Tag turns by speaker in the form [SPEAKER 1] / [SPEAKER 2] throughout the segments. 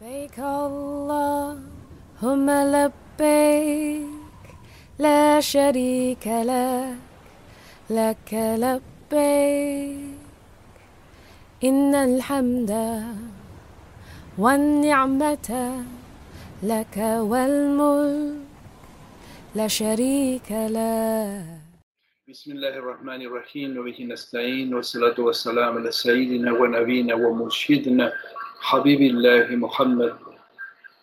[SPEAKER 1] لبيك اللهم لبيك لا شريك لك لك لبيك. إن الحمد والنعمة لك والملك لا شريك لك.
[SPEAKER 2] بسم الله الرحمن الرحيم وبه نستعين والصلاة والسلام على سيدنا ونبينا ومرشدنا حبيب الله محمد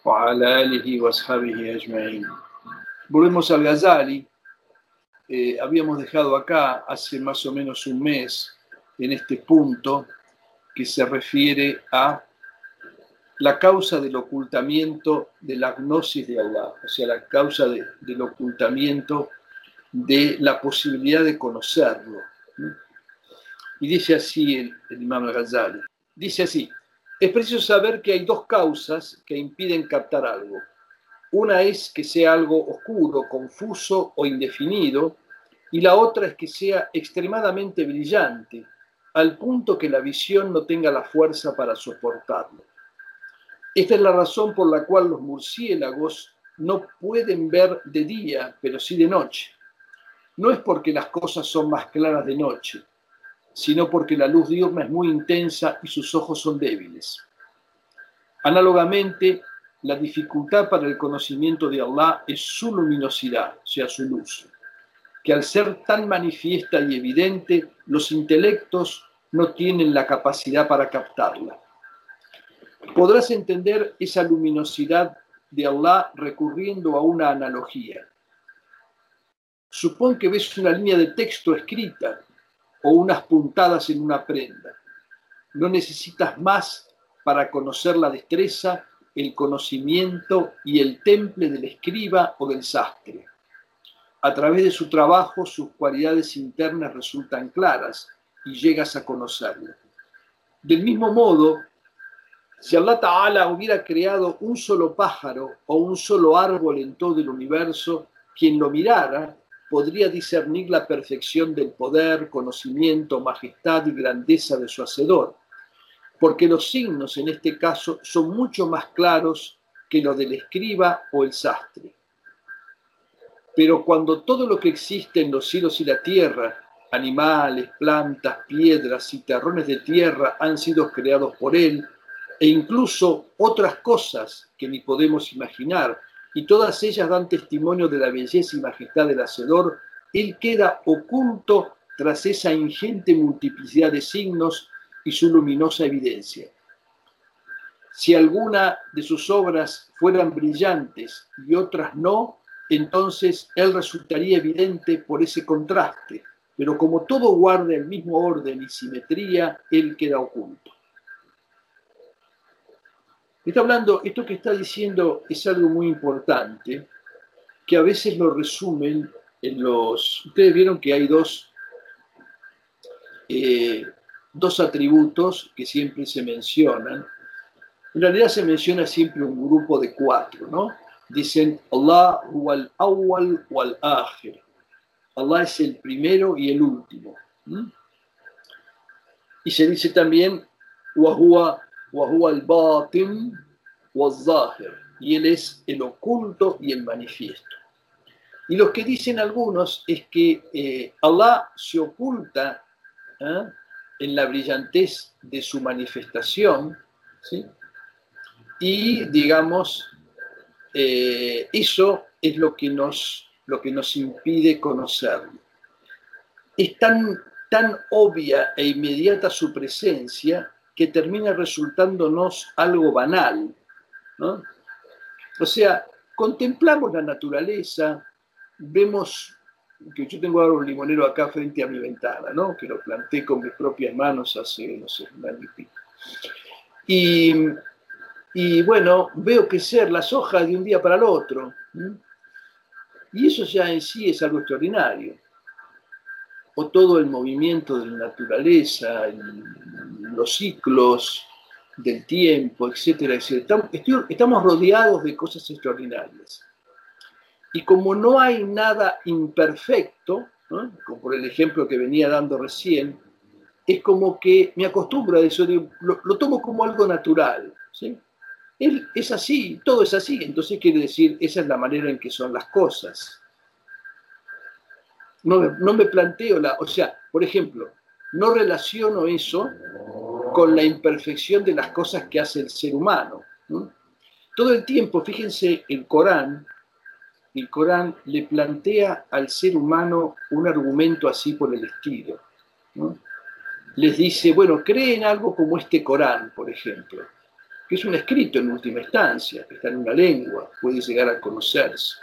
[SPEAKER 2] وعلى آله وأصحابه أجمعين Volvemos al Ghazali. Eh, habíamos dejado acá hace más o menos un mes en este punto que se refiere a la causa del ocultamiento de la gnosis de Allah, o sea, la causa de- del ocultamiento de la posibilidad de conocerlo. Y dice así el, el Imam al-Ghazali, dice así, es preciso saber que hay dos causas que impiden captar algo. Una es que sea algo oscuro, confuso o indefinido, y la otra es que sea extremadamente brillante, al punto que la visión no tenga la fuerza para soportarlo. Esta es la razón por la cual los murciélagos no pueden ver de día, pero sí de noche. No es porque las cosas son más claras de noche, sino porque la luz diurna es muy intensa y sus ojos son débiles. Análogamente, la dificultad para el conocimiento de Allah es su luminosidad, o sea, su luz, que al ser tan manifiesta y evidente, los intelectos no tienen la capacidad para captarla. Podrás entender esa luminosidad de Allah recurriendo a una analogía. Supón que ves una línea de texto escrita o unas puntadas en una prenda. No necesitas más para conocer la destreza, el conocimiento y el temple del escriba o del sastre. A través de su trabajo sus cualidades internas resultan claras y llegas a conocerlo. Del mismo modo, si Allah Ta'ala hubiera creado un solo pájaro o un solo árbol en todo el universo, quien lo mirara podría discernir la perfección del poder, conocimiento, majestad y grandeza de su Hacedor, porque los signos en este caso son mucho más claros que los del escriba o el sastre. Pero cuando todo lo que existe en los cielos y la tierra, animales, plantas, piedras y terrones de tierra han sido creados por él, e incluso otras cosas que ni podemos imaginar, y todas ellas dan testimonio de la belleza y majestad del Hacedor, él queda oculto tras esa ingente multiplicidad de signos y su luminosa evidencia. Si alguna de sus obras fueran brillantes y otras no, entonces él resultaría evidente por ese contraste, pero como todo guarda el mismo orden y simetría, él queda oculto. Está hablando, esto que está diciendo es algo muy importante, que a veces lo resumen en los... Ustedes vieron que hay dos, eh, dos atributos que siempre se mencionan. En realidad se menciona siempre un grupo de cuatro, ¿no? Dicen Allah wal awwal wal akhir. Allah es el primero y el último. Y se dice también Wahua y él es el oculto y el manifiesto. Y lo que dicen algunos es que eh, Allah se oculta ¿eh? en la brillantez de su manifestación, y digamos, eh, eso es lo que, nos, lo que nos impide conocerlo. Es tan, tan obvia e inmediata su presencia que termina resultándonos algo banal. ¿no? O sea, contemplamos la naturaleza, vemos que yo tengo ahora un limonero acá frente a mi ventana, ¿no? que lo planté con mis propias manos hace, no sé, un año y pico. Y, bueno, veo crecer las hojas de un día para el otro. Y eso ya en sí es algo extraordinario. O todo el movimiento de la naturaleza, los ciclos del tiempo, etcétera, etcétera. Estamos, estamos rodeados de cosas extraordinarias. Y como no hay nada imperfecto, ¿no? como por el ejemplo que venía dando recién, es como que me acostumbro a eso, lo, lo tomo como algo natural. ¿sí? es así, todo es así. Entonces quiere decir, esa es la manera en que son las cosas. No, no me planteo la, o sea, por ejemplo, no relaciono eso con la imperfección de las cosas que hace el ser humano. Todo el tiempo, fíjense, el Corán, el Corán le plantea al ser humano un argumento así por el estilo. Les dice, bueno, creen algo como este Corán, por ejemplo, que es un escrito en última instancia, que está en una lengua, puede llegar a conocerse.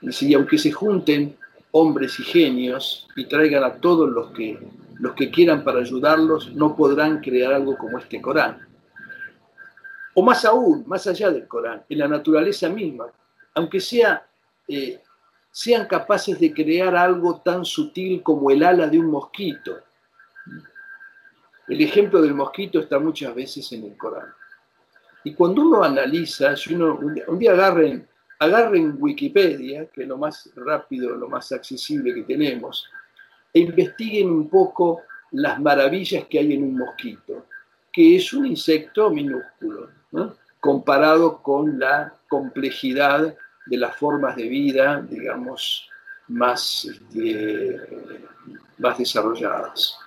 [SPEAKER 2] Y aunque se junten hombres y genios y traigan a todos los que, los que quieran para ayudarlos, no podrán crear algo como este Corán. O más aún, más allá del Corán, en la naturaleza misma, aunque sea, eh, sean capaces de crear algo tan sutil como el ala de un mosquito. El ejemplo del mosquito está muchas veces en el Corán. Y cuando uno analiza, si uno un día, agarren, agarren Wikipedia, que es lo más rápido, lo más accesible que tenemos, e investiguen un poco las maravillas que hay en un mosquito, que es un insecto minúsculo, comparado con la complejidad de las formas de vida, digamos, más, este, más desarrolladas.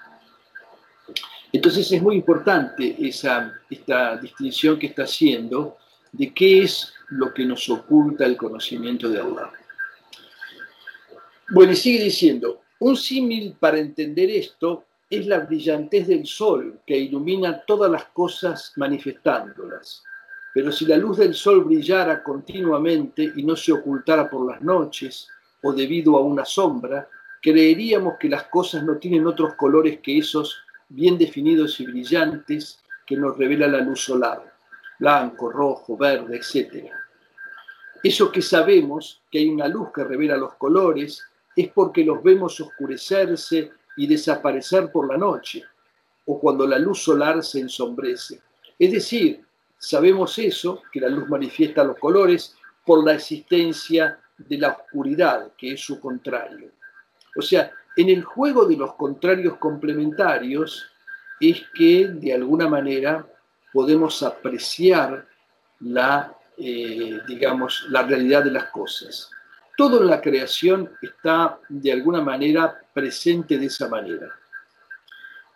[SPEAKER 2] Entonces es muy importante esa, esta distinción que está haciendo de qué es lo que nos oculta el conocimiento de Allah. Bueno, y sigue diciendo, un símil para entender esto es la brillantez del sol que ilumina todas las cosas manifestándolas. Pero si la luz del sol brillara continuamente y no se ocultara por las noches o debido a una sombra, creeríamos que las cosas no tienen otros colores que esos bien definidos y brillantes que nos revela la luz solar, blanco, rojo, verde, etc. Eso que sabemos, que hay una luz que revela los colores, es porque los vemos oscurecerse y desaparecer por la noche, o cuando la luz solar se ensombrece. Es decir, sabemos eso, que la luz manifiesta los colores, por la existencia de la oscuridad, que es su contrario. O sea, en el juego de los contrarios complementarios es que de alguna manera podemos apreciar la, eh, digamos, la realidad de las cosas. Todo en la creación está de alguna manera presente de esa manera.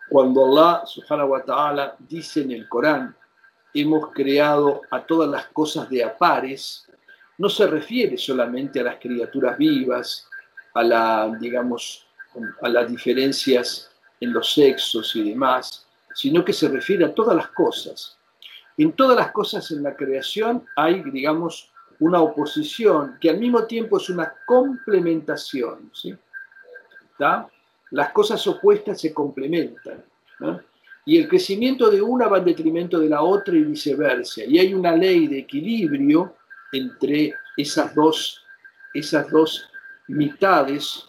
[SPEAKER 2] Cuando Allah subhanahu wa ta'ala dice en el Corán, hemos creado a todas las cosas de a pares, no se refiere solamente a las criaturas vivas, a la, digamos, a las diferencias en los sexos y demás, sino que se refiere a todas las cosas. En todas las cosas en la creación hay, digamos, una oposición que al mismo tiempo es una complementación. ¿sí? Las cosas opuestas se complementan. Y el crecimiento de una va en detrimento de la otra y viceversa. Y hay una ley de equilibrio entre esas dos, esas dos mitades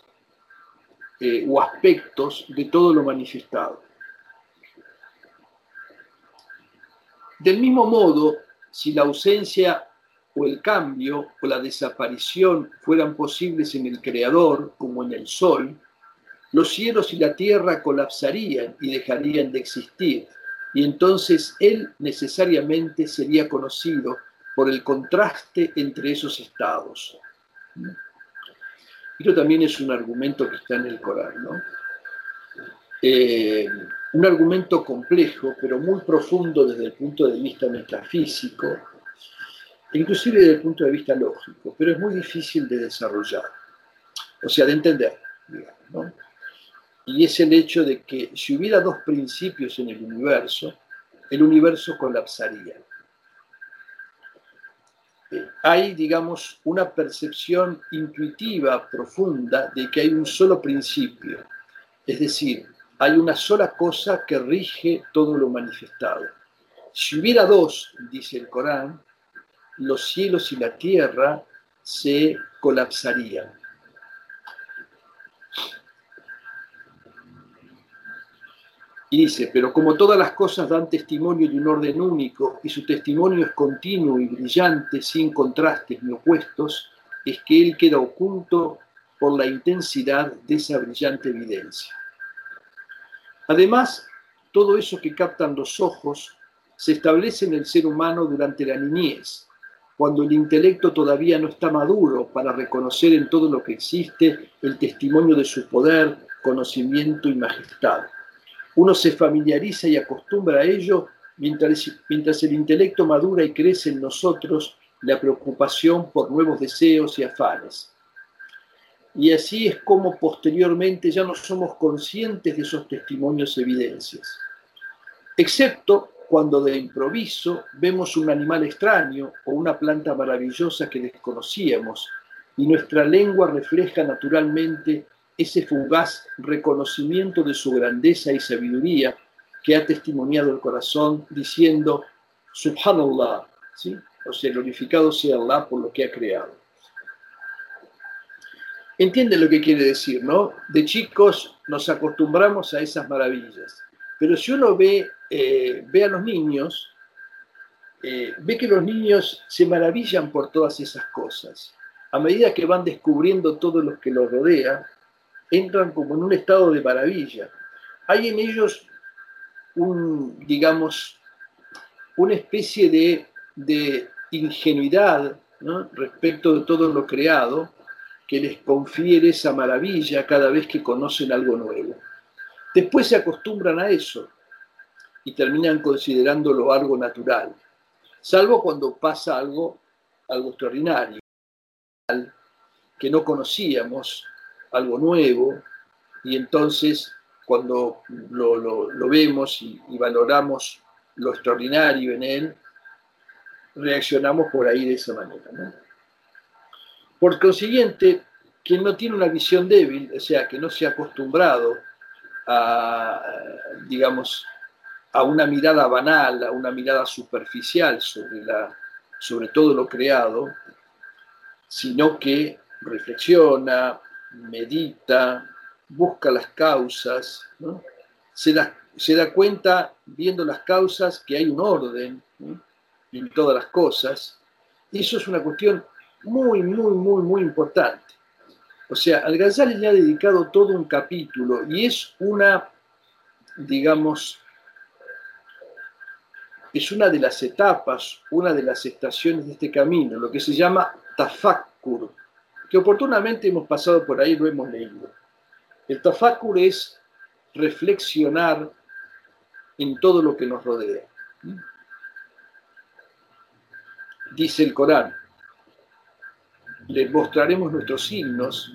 [SPEAKER 2] eh, o aspectos de todo lo manifestado. Del mismo modo, si la ausencia o el cambio o la desaparición fueran posibles en el Creador, como en el Sol, los cielos y la tierra colapsarían y dejarían de existir, y entonces Él necesariamente sería conocido por el contraste entre esos estados. Esto también es un argumento que está en el Corán, ¿no? Eh, un argumento complejo, pero muy profundo desde el punto de vista metafísico, inclusive desde el punto de vista lógico, pero es muy difícil de desarrollar, o sea, de entender. Y es el hecho de que si hubiera dos principios en el universo, el universo colapsaría hay, digamos, una percepción intuitiva profunda de que hay un solo principio, es decir, hay una sola cosa que rige todo lo manifestado. Si hubiera dos, dice el Corán, los cielos y la tierra se colapsarían. Y dice, pero como todas las cosas dan testimonio de un orden único y su testimonio es continuo y brillante, sin contrastes ni opuestos, es que él queda oculto por la intensidad de esa brillante evidencia. Además, todo eso que captan los ojos se establece en el ser humano durante la niñez, cuando el intelecto todavía no está maduro para reconocer en todo lo que existe el testimonio de su poder, conocimiento y majestad. Uno se familiariza y acostumbra a ello mientras, mientras el intelecto madura y crece en nosotros la preocupación por nuevos deseos y afanes. Y así es como posteriormente ya no somos conscientes de esos testimonios evidencias, excepto cuando de improviso vemos un animal extraño o una planta maravillosa que desconocíamos y nuestra lengua refleja naturalmente ese fugaz reconocimiento de su grandeza y sabiduría que ha testimoniado el corazón diciendo, Subhanallah, ¿sí? o sea, glorificado sea Allah por lo que ha creado. Entiende lo que quiere decir, ¿no? De chicos nos acostumbramos a esas maravillas, pero si uno ve, eh, ve a los niños, eh, ve que los niños se maravillan por todas esas cosas. A medida que van descubriendo todo lo que los rodea, entran como en un estado de maravilla. Hay en ellos un, digamos, una especie de, de ingenuidad respecto de todo lo creado que les confiere esa maravilla cada vez que conocen algo nuevo. Después se acostumbran a eso y terminan considerándolo algo natural, salvo cuando pasa algo, algo extraordinario, que no conocíamos, algo nuevo, y entonces cuando lo, vemos y, valoramos lo extraordinario en él, reaccionamos por ahí de esa manera. Por consiguiente, quien no tiene una visión débil, o sea, que no se ha acostumbrado a, digamos, a una mirada banal, a una mirada superficial sobre, todo lo creado, sino que reflexiona, medita, busca las causas, se, da, se, da, cuenta, viendo las causas, que hay un orden en todas las cosas. Eso es una cuestión muy, muy, muy, muy importante. O sea, al Ghazali le ha dedicado todo un capítulo y es una, digamos, es una de las etapas, una de las estaciones de este camino, lo que se llama tafakkur, que oportunamente hemos pasado por ahí, lo hemos leído. El tafakkur es reflexionar en todo lo que nos rodea. Dice el Corán, les mostraremos nuestros signos,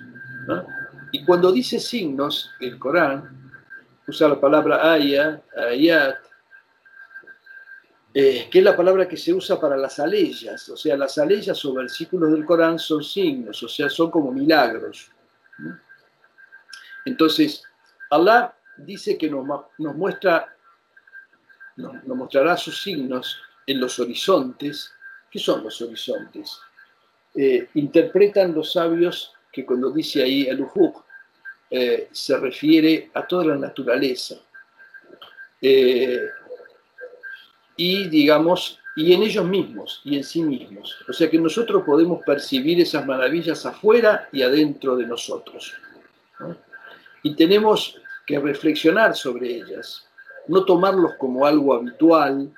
[SPEAKER 2] y cuando dice signos, el Corán usa la palabra aya, ayat, eh, que es la palabra que se usa para las aleyas, o sea, las aleyas o versículos del Corán son signos, o sea, son como milagros. Entonces, Allah dice que nos, muestra, nos, mostrará sus signos en los horizontes. ¿Qué son los horizontes? Eh, interpretan los sabios que cuando dice ahí el Ufuk, eh, se refiere a toda la naturaleza. Eh, y digamos, y en ellos mismos y en sí mismos. O sea que nosotros podemos percibir esas maravillas afuera y adentro de nosotros. Y tenemos que reflexionar sobre ellas, no tomarlos como algo habitual,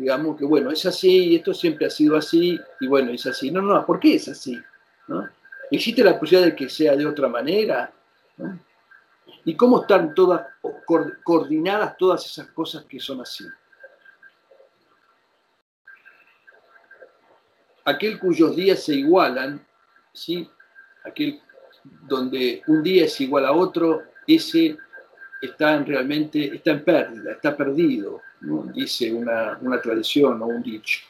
[SPEAKER 2] digamos que bueno, es así, esto siempre ha sido así, y bueno, es así. No, no, ¿por qué es así? ¿Existe la posibilidad de que sea de otra manera? ¿Y cómo están todas coordinadas todas esas cosas que son así? aquel cuyos días se igualan, ¿sí? aquel donde un día es igual a otro, ese está en realmente está en pérdida, está perdido, dice una, tradición o un dicho.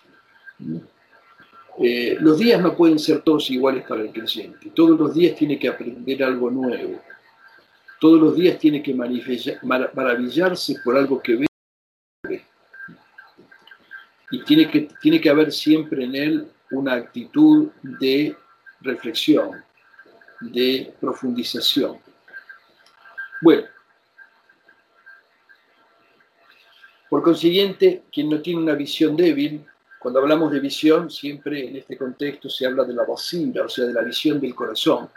[SPEAKER 2] Eh, los días no pueden ser todos iguales para el creyente. Todos los días tiene que aprender algo nuevo. Todos los días tiene que maravillarse por algo que ve. Y tiene que, tiene que haber siempre en él una actitud de reflexión, de profundización. Bueno, por consiguiente, quien no tiene una visión débil, cuando hablamos de visión, siempre en este contexto se habla de la basira, o sea, de la visión del corazón,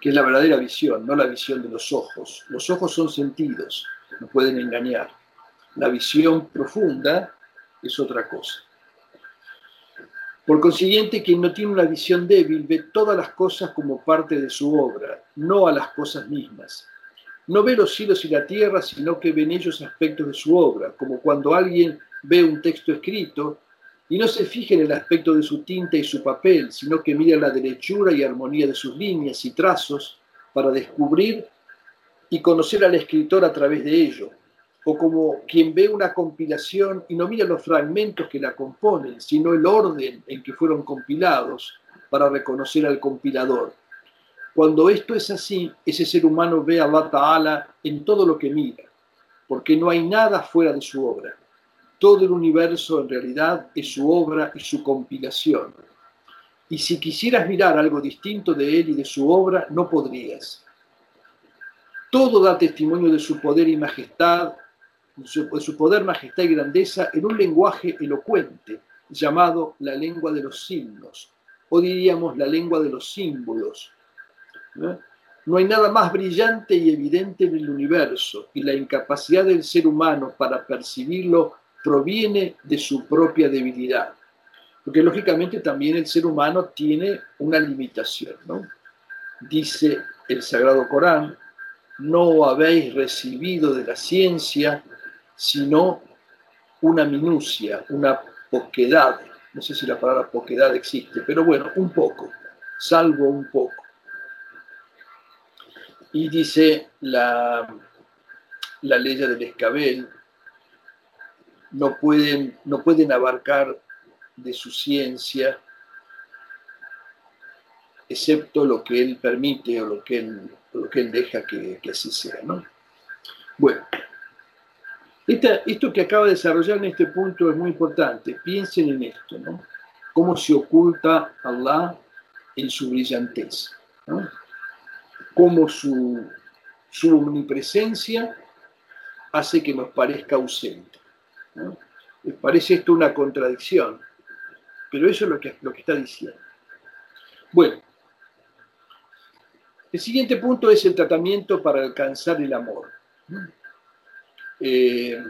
[SPEAKER 2] que es la verdadera visión, no la visión de los ojos. Los ojos son sentidos, no pueden engañar. La visión profunda es otra cosa. Por consiguiente, quien no tiene una visión débil ve todas las cosas como parte de su obra, no a las cosas mismas. No ve los cielos y la tierra, sino que ve en ellos aspectos de su obra, como cuando alguien ve un texto escrito y no se fija en el aspecto de su tinta y su papel, sino que mira la derechura y armonía de sus líneas y trazos para descubrir y conocer al escritor a través de ello, o como quien ve una compilación y no mira los fragmentos que la componen, sino el orden en que fueron compilados para reconocer al compilador. Cuando esto es así, ese ser humano ve a Allah Ta'ala en todo lo que mira, porque no hay nada fuera de su obra. Todo el universo en realidad es su obra y su compilación. Y si quisieras mirar algo distinto de él y de su obra, no podrías. Todo da testimonio de su poder y majestad, de su poder, majestad y grandeza en un lenguaje elocuente llamado la lengua de los signos, o diríamos la lengua de los símbolos. No hay nada más brillante y evidente en el universo, y la incapacidad del ser humano para percibirlo proviene de su propia debilidad. Porque lógicamente también el ser humano tiene una limitación. ¿no? Dice el Sagrado Corán, no habéis recibido de la ciencia sino una minucia, una poquedad. No sé si la palabra poquedad existe, pero bueno, un poco, salvo un poco. Y dice la, la ley del escabel, no pueden, no pueden abarcar de su ciencia, excepto lo que él permite o lo que él, lo que él deja que, así sea. ¿no? Bueno, esto que acaba de desarrollar en este punto es muy importante. Piensen en esto, ¿no? Cómo se oculta Allah en su brillantez. ¿no? Cómo su, su omnipresencia hace que nos parezca ausente. Parece esto una contradicción, pero eso es lo que, lo que está diciendo. Bueno, el siguiente punto es el tratamiento para alcanzar el amor, eh,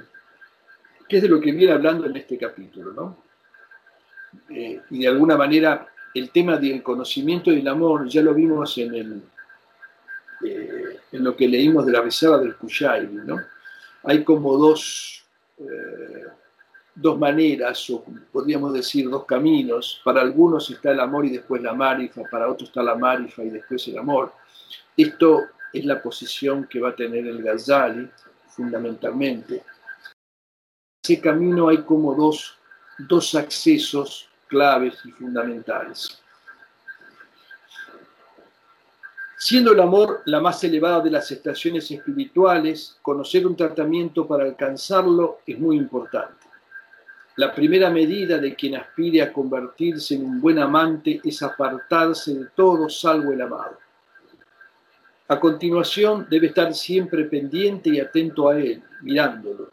[SPEAKER 2] que es de lo que viene hablando en este capítulo, ¿no? Eh, y de alguna manera el tema del conocimiento y el amor ya lo vimos en, el, eh, en lo que leímos de la reserva del Kushayri, ¿no? Hay como dos eh, dos maneras, o podríamos decir dos caminos. Para algunos está el amor y después la marifa, para otros está la marifa y después el amor. Esto es la posición que va a tener el Ghazali, fundamentalmente. En ese camino hay como dos, dos accesos claves y fundamentales. Siendo el amor la más elevada de las estaciones espirituales, conocer un tratamiento para alcanzarlo es muy importante. La primera medida de quien aspire a convertirse en un buen amante es apartarse de todo salvo el amado. A continuación debe estar siempre pendiente y atento a él, mirándolo.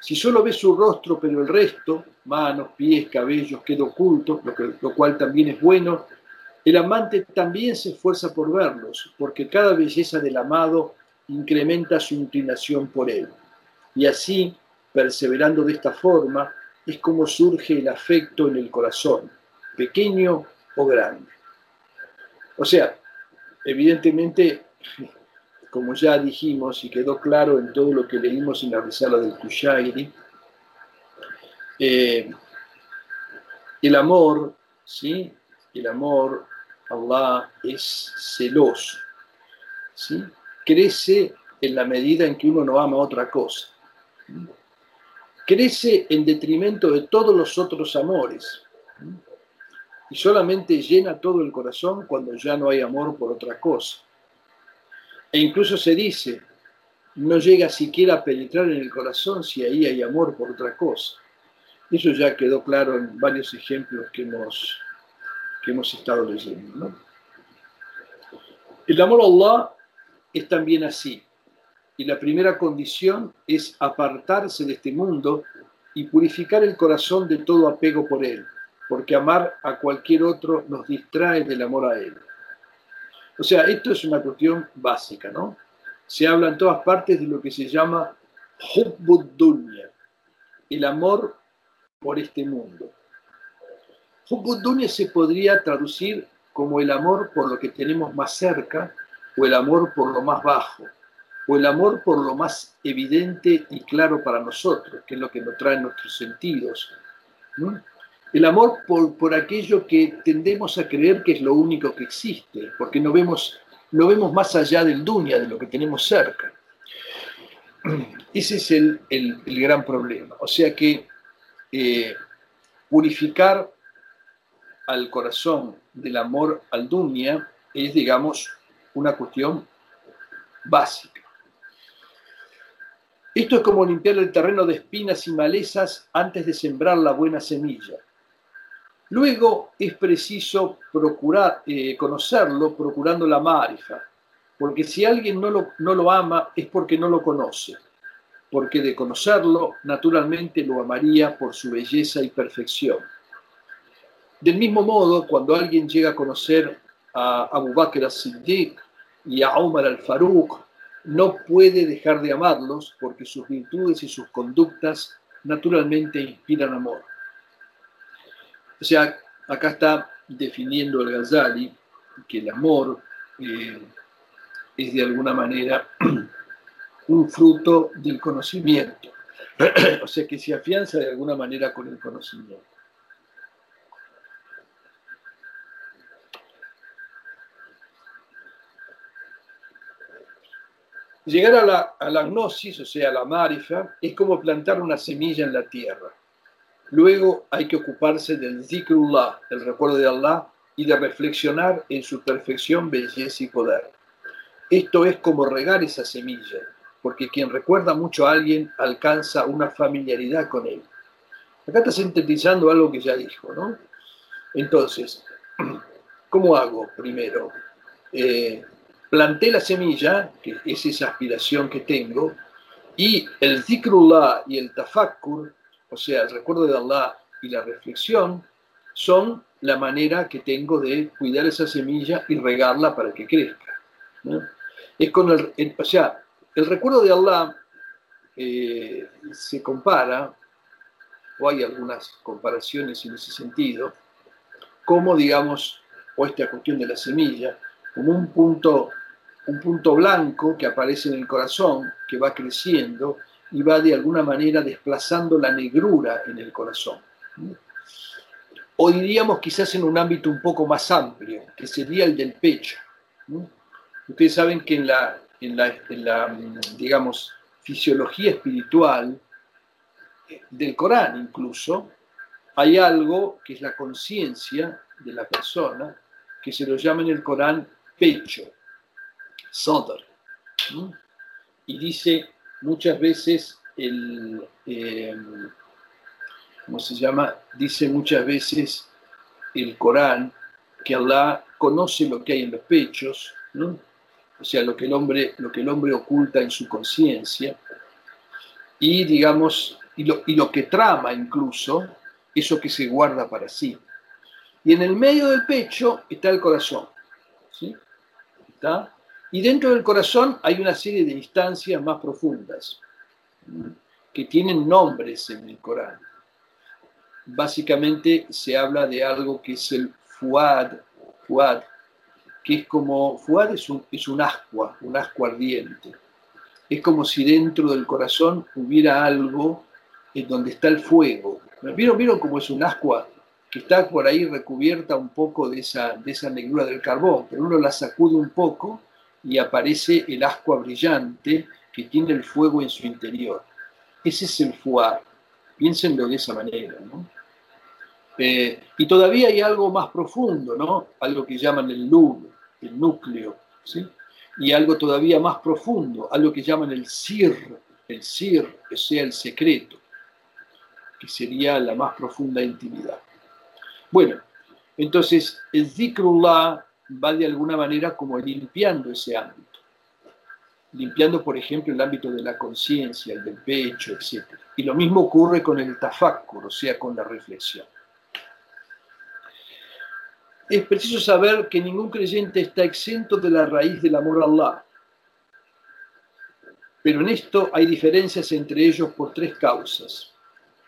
[SPEAKER 2] Si solo ve su rostro pero el resto, manos, pies, cabellos, queda oculto, lo, lo cual también es bueno, el amante también se esfuerza por verlos, porque cada belleza del amado incrementa su inclinación por él. Y así, perseverando de esta forma, es como surge el afecto en el corazón, pequeño o grande. O sea, evidentemente, como ya dijimos y quedó claro en todo lo que leímos en la risala del Kushairi, eh, el amor, ¿sí? El amor Allah es celoso. ¿sí? Crece en la medida en que uno no ama otra cosa. Crece en detrimento de todos los otros amores. Y solamente llena todo el corazón cuando ya no hay amor por otra cosa. E incluso se dice, no llega siquiera a penetrar en el corazón si ahí hay amor por otra cosa. Eso ya quedó claro en varios ejemplos que hemos hemos estado leyendo. El amor a Allah es también así. Y la primera condición es apartarse de este mundo y purificar el corazón de todo apego por él, porque amar a cualquier otro nos distrae del amor a él. O sea, esto es una cuestión básica, ¿no? Se habla en todas partes de lo que se llama hubbud el amor por este mundo. Dunya se podría traducir como el amor por lo que tenemos más cerca o el amor por lo más bajo o el amor por lo más evidente y claro para nosotros, que es lo que nos trae nuestros sentidos. El amor por, por, aquello que tendemos a creer que es lo único que existe, porque no vemos, no vemos más allá del dunya, de lo que tenemos cerca. Ese es el, el, gran problema. O sea que eh, purificar al corazón del amor al dunya es, digamos, una cuestión básica. Esto es como limpiar el terreno de espinas y malezas antes de sembrar la buena semilla. Luego es preciso procurar, eh, conocerlo procurando la marifa, porque si alguien no lo, no lo ama es porque no lo conoce, porque de conocerlo naturalmente lo amaría por su belleza y perfección. Del mismo modo, cuando alguien llega a conocer a Abu Bakr al-Siddiq y a Omar al-Faruq, no puede dejar de amarlos porque sus virtudes y sus conductas naturalmente inspiran amor. O sea, acá está definiendo el Ghazali que el amor eh, es de alguna manera un fruto del conocimiento. o sea, que se afianza de alguna manera con el conocimiento. Llegar a la, gnosis, o sea, a la marifa, es como plantar una semilla en la tierra. Luego hay que ocuparse del zikrullah, el recuerdo de Allah, y de reflexionar en su perfección, belleza y poder. Esto es como regar esa semilla, porque quien recuerda mucho a alguien alcanza una familiaridad con él. Acá está sintetizando algo que ya dijo, ¿no? Entonces, ¿cómo hago primero? Eh, planté la semilla, que es esa aspiración que tengo, y el zikrullah y el tafakkur, o sea, el recuerdo de Allah y la reflexión, son la manera que tengo de cuidar esa semilla y regarla para que crezca. Es con el, o sea, el recuerdo de Allah eh, se compara, o hay algunas comparaciones en ese sentido, como, digamos, o esta cuestión de la semilla, como un punto, un punto blanco que aparece en el corazón, que va creciendo y va de alguna manera desplazando la negrura en el corazón. O diríamos quizás en un ámbito un poco más amplio, que sería el del pecho. Ustedes saben que en la, en la, digamos, fisiología espiritual del Corán incluso, hay algo que es la conciencia de la persona, que se lo llama en el Corán pecho, Sodar. Y dice muchas veces el, em, ¿cómo se llama? Dice muchas veces el Corán que Allah conoce lo que hay en los pechos, o sea, lo que el hombre, lo que el hombre oculta en su conciencia, y digamos, y lo, y lo que trama incluso, eso que se guarda para sí. Y en el medio del pecho está el corazón. ¿sí? Y dentro del corazón hay una serie de instancias más profundas que tienen nombres en el Corán. Básicamente se habla de algo que es el fuad, fuad que es como, fuad es un, es un ascua, un ascua ardiente. Es como si dentro del corazón hubiera algo en donde está el fuego. ¿Vieron, ¿Vieron cómo es un ascua? que está por ahí recubierta un poco de esa, de esa negrura del carbón, pero uno la sacude un poco y aparece el ascua brillante que tiene el fuego en su interior. Ese es el fuar. Piénsenlo de esa manera. Eh, y todavía hay algo más profundo, ¿no? Algo que llaman el lub, el núcleo, ¿sí? Y algo todavía más profundo, algo que llaman el sir, el sir, o sea, el secreto, que sería la más profunda intimidad. Bueno, entonces el zikrullah va de alguna manera como limpiando ese ámbito. Limpiando, por ejemplo, el ámbito de la conciencia, el del pecho, etc. Y lo mismo ocurre con el tafakkur, o sea, con la reflexión. Es preciso saber que ningún creyente está exento de la raíz del amor a Allah. Pero en esto hay diferencias entre ellos por tres causas.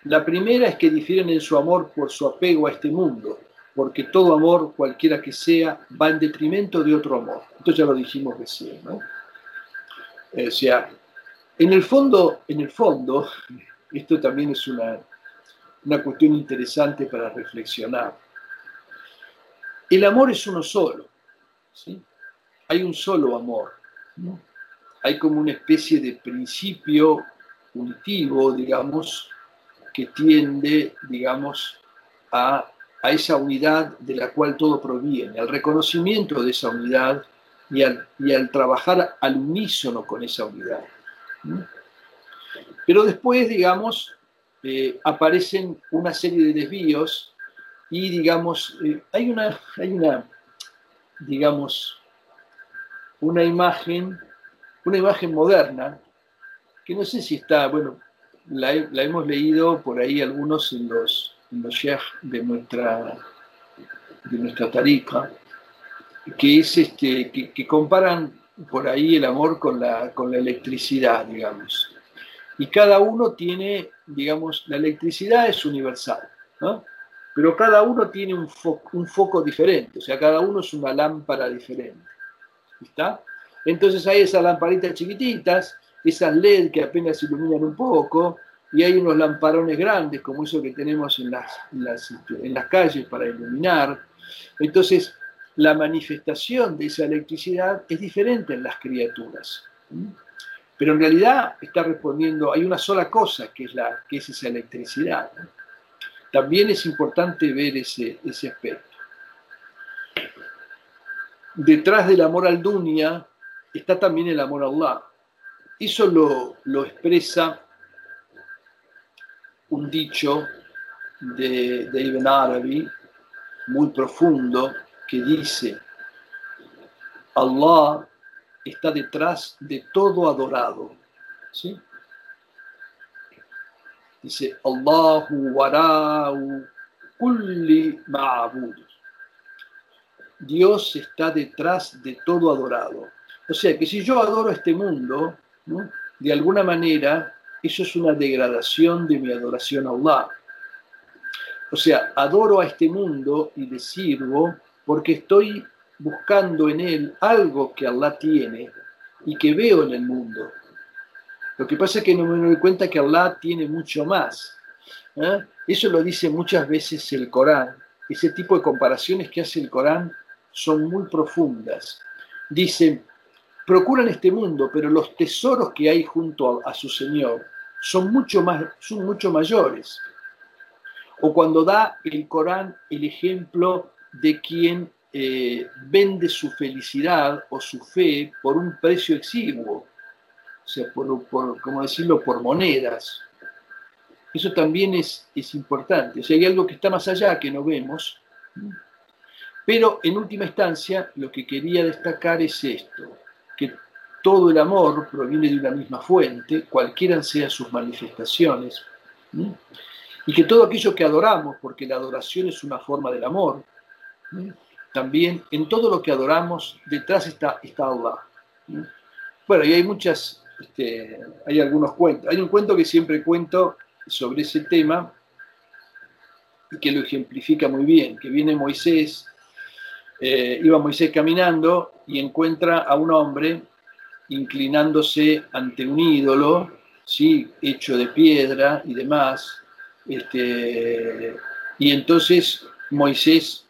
[SPEAKER 2] La primera es que difieren en su amor por su apego a este mundo, porque todo amor, cualquiera que sea, va en detrimento de otro amor. Esto ya lo dijimos recién, ¿no? O sea, en el fondo, en el fondo, esto también es una, una cuestión interesante para reflexionar. El amor es uno solo, ¿sí? Hay un solo amor, ¿no? Hay como una especie de principio unitivo, digamos, que tiende, digamos, a, esa unidad de la cual todo proviene, al reconocimiento de esa unidad y al, y al trabajar al unísono con esa unidad. Pero después, digamos, eh, aparecen una serie de desvíos y, digamos, eh, hay, una, hay una, digamos, una imagen, una imagen moderna, que no sé si está, bueno, la, hemos leído por ahí algunos en los, los de nuestra, de nuestra tarica, que es este, que, comparan por ahí el amor con la, con la electricidad, digamos. Y cada uno tiene, digamos, la electricidad es universal, ¿no? Pero cada uno tiene un, un foco diferente, o sea, cada uno es una lámpara diferente. ¿Está? Entonces hay esas lamparitas chiquititas esas LED que apenas iluminan un poco, y hay unos lamparones grandes, como eso que tenemos en las, en las, calles para iluminar. Entonces, la manifestación de esa electricidad es diferente en las criaturas. Pero en realidad está respondiendo, hay una sola cosa que es, la, que es esa electricidad. También es importante ver ese, ese aspecto. Detrás del amor al dunya está también el amor a Allah. Eso lo, expresa un dicho de, Ibn Arabi muy profundo que dice, Allah está detrás de todo adorado. ¿Sí? Dice, Allahu wara'u kulli ma'bud. Dios está detrás de todo adorado. O sea que si yo adoro este mundo, de alguna manera, eso es una degradación de mi adoración a Allah. O sea, adoro a este mundo y le sirvo porque estoy buscando en él algo que Allah tiene y que veo en el mundo. Lo que pasa es que no me doy cuenta que Allah tiene mucho más. ¿eh? Eso lo dice muchas veces el Corán. Ese tipo de comparaciones que hace el Corán son muy profundas. Dice, procuran este mundo, pero los tesoros que hay junto a, su Señor son mucho, más, son mucho mayores. O cuando da el Corán el ejemplo de quien eh, vende su felicidad o su fe por un precio exiguo, o sea, por, por como decirlo, por monedas. Eso también es, es importante. O sea, hay algo que está más allá que no vemos. Pero en última instancia, lo que quería destacar es esto todo el amor proviene de una misma fuente, cualquiera sean sus manifestaciones, y que todo aquello que adoramos, porque la adoración es una forma del amor, también en todo lo que adoramos, detrás está, está Allah. Bueno, y hay muchas, este, hay algunos cuentos. Hay un cuento que siempre cuento sobre ese tema y que lo ejemplifica muy bien, que viene Moisés eh, iba Moisés caminando y encuentra a un hombre inclinándose ante un ídolo, ¿sí? hecho de piedra y demás. Este, y entonces Moisés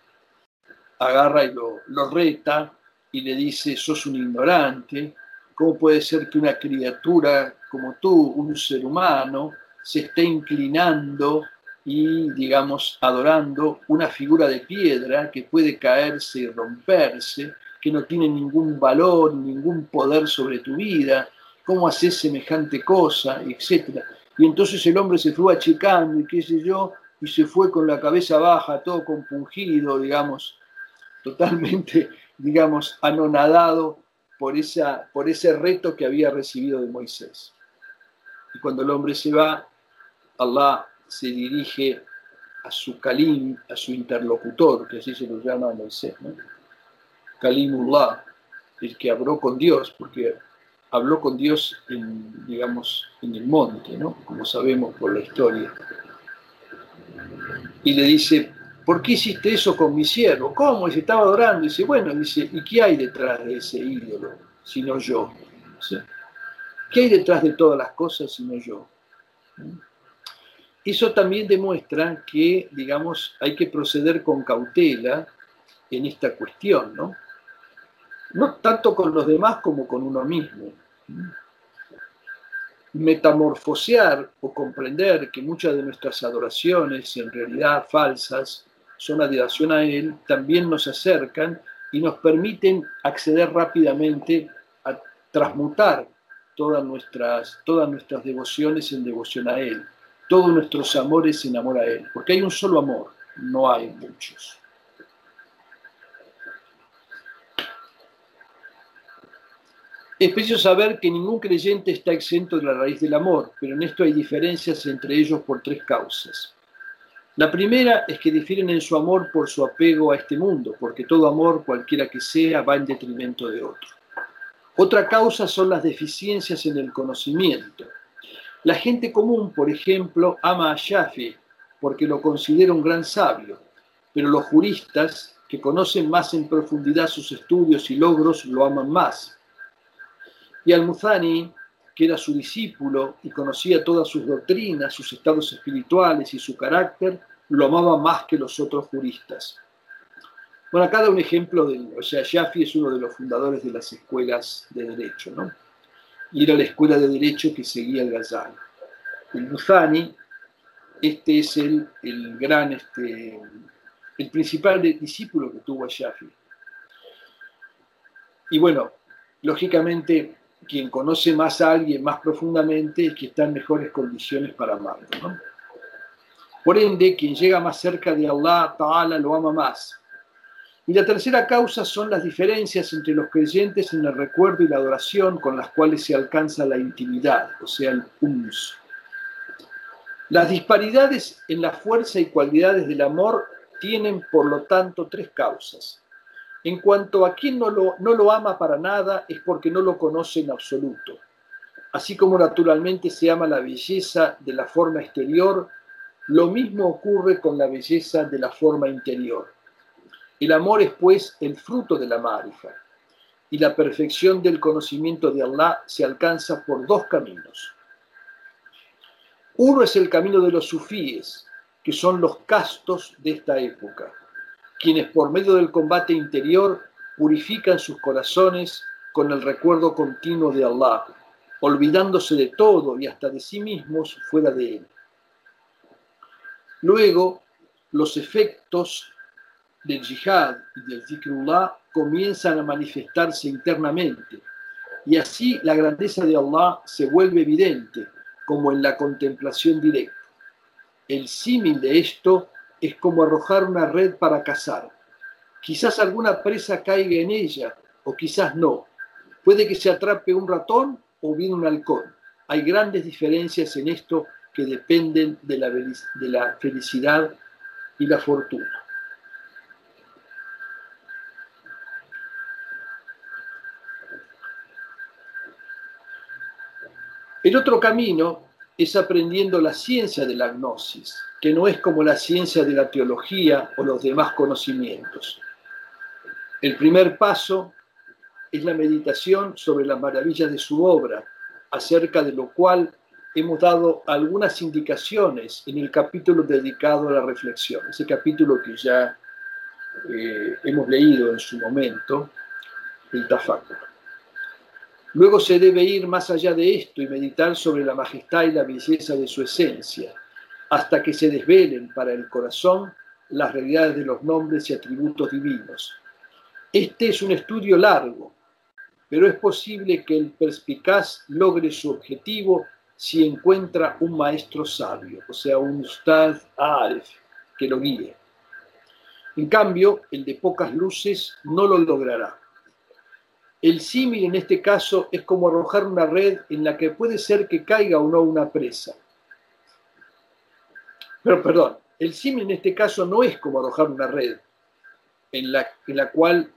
[SPEAKER 2] agarra y lo, lo reta y le dice, sos un ignorante, ¿cómo puede ser que una criatura como tú, un ser humano, se esté inclinando y, digamos, adorando una figura de piedra que puede caerse y romperse, que no tiene ningún valor, ningún poder sobre tu vida, cómo haces semejante cosa, etcétera. Y entonces el hombre se fue achicando y qué sé yo, y se fue con la cabeza baja, todo compungido, digamos, totalmente, digamos, anonadado por, esa, por ese reto que había recibido de Moisés. Y cuando el hombre se va, Allah se dirige a su Kalim, a su interlocutor, que así se lo llama Moisés, ¿no? Kalimullah, el que habló con Dios, porque habló con Dios en, digamos, en el monte, ¿no? como sabemos por la historia. y le dice, ¿por qué hiciste eso con mi siervo? ¿Cómo? Y se estaba adorando. Dice, bueno, dice, ¿y qué hay detrás de ese ídolo, sino yo? ¿Qué hay detrás de todas las cosas, sino yo? Eso también demuestra que, digamos, hay que proceder con cautela en esta cuestión, ¿no? No tanto con los demás como con uno mismo. Metamorfosear o comprender que muchas de nuestras adoraciones, en realidad falsas, son adoración a Él, también nos acercan y nos permiten acceder rápidamente a transmutar todas nuestras, todas nuestras devociones en devoción a Él, todos nuestros amores en amor a Él, porque hay un solo amor, no hay muchos. Es preciso saber que ningún creyente está exento de la raíz del amor, pero en esto hay diferencias entre ellos por tres causas. La primera es que difieren en su amor por su apego a este mundo, porque todo amor, cualquiera que sea, va en detrimento de otro. Otra causa son las deficiencias en el conocimiento. La gente común, por ejemplo, ama a Shafi porque lo considera un gran sabio, pero los juristas, que conocen más en profundidad sus estudios y logros, lo aman más y Al-Muzani, que era su discípulo y conocía todas sus doctrinas, sus estados espirituales y su carácter, lo amaba más que los otros juristas. Bueno, acá da un ejemplo, de, o sea, Shafi es uno de los fundadores de las escuelas de derecho, ¿no? Y era la escuela de derecho que seguía el Ghazali. El Muzani, este es el, el gran, este, el principal discípulo que tuvo a Shafi. Y bueno, lógicamente quien conoce más a alguien más profundamente es que está en mejores condiciones para amarlo. Por ende, quien llega más cerca de Allah Ta'ala lo ama más. Y la tercera causa son las diferencias entre los creyentes en el recuerdo y la adoración con las cuales se alcanza la intimidad, o sea, el uns. Las disparidades en la fuerza y cualidades del amor tienen, por lo tanto, tres causas. En cuanto a quien no lo, ama para nada, es porque no lo conoce en absoluto. Así como naturalmente se ama la belleza de la forma exterior, lo mismo ocurre con la belleza de la forma interior. El amor es pues el fruto de la marifa, y la perfección del conocimiento de Allah se alcanza por dos caminos. Uno es el camino de los sufíes, que son los castos de esta época quienes por medio del combate interior purifican sus corazones con el recuerdo continuo de Allah, olvidándose de todo y hasta de sí mismos fuera de él. Luego, los efectos del jihad y del zikrullah comienzan a manifestarse internamente, y así la grandeza de Allah se vuelve evidente, como en la contemplación directa. El símil de esto es como arrojar una red para cazar. Quizás alguna presa caiga en ella o quizás no. Puede que se atrape un ratón o bien un halcón. Hay grandes diferencias en esto que dependen de la, de la felicidad y la fortuna. El otro camino es aprendiendo la ciencia de la gnosis, que no es como la ciencia de la teología o los demás conocimientos. El primer paso es la meditación sobre las maravillas de su obra, acerca de lo cual hemos dado algunas indicaciones en el capítulo dedicado a la reflexión, ese capítulo que ya eh, hemos leído en su momento, el Tafakkur. Luego se debe ir más allá de esto y meditar sobre la majestad y la belleza de su esencia, hasta que se desvelen para el corazón las realidades de los nombres y atributos divinos. Este es un estudio largo, pero es posible que el perspicaz logre su objetivo si encuentra un maestro sabio, o sea, un ustad aref, que lo guíe. En cambio, el de pocas luces no lo logrará. El símil en este caso es como arrojar una red en la que puede ser que caiga o no una presa. Pero, perdón, el símil en este caso no es como arrojar una red en la, en la cual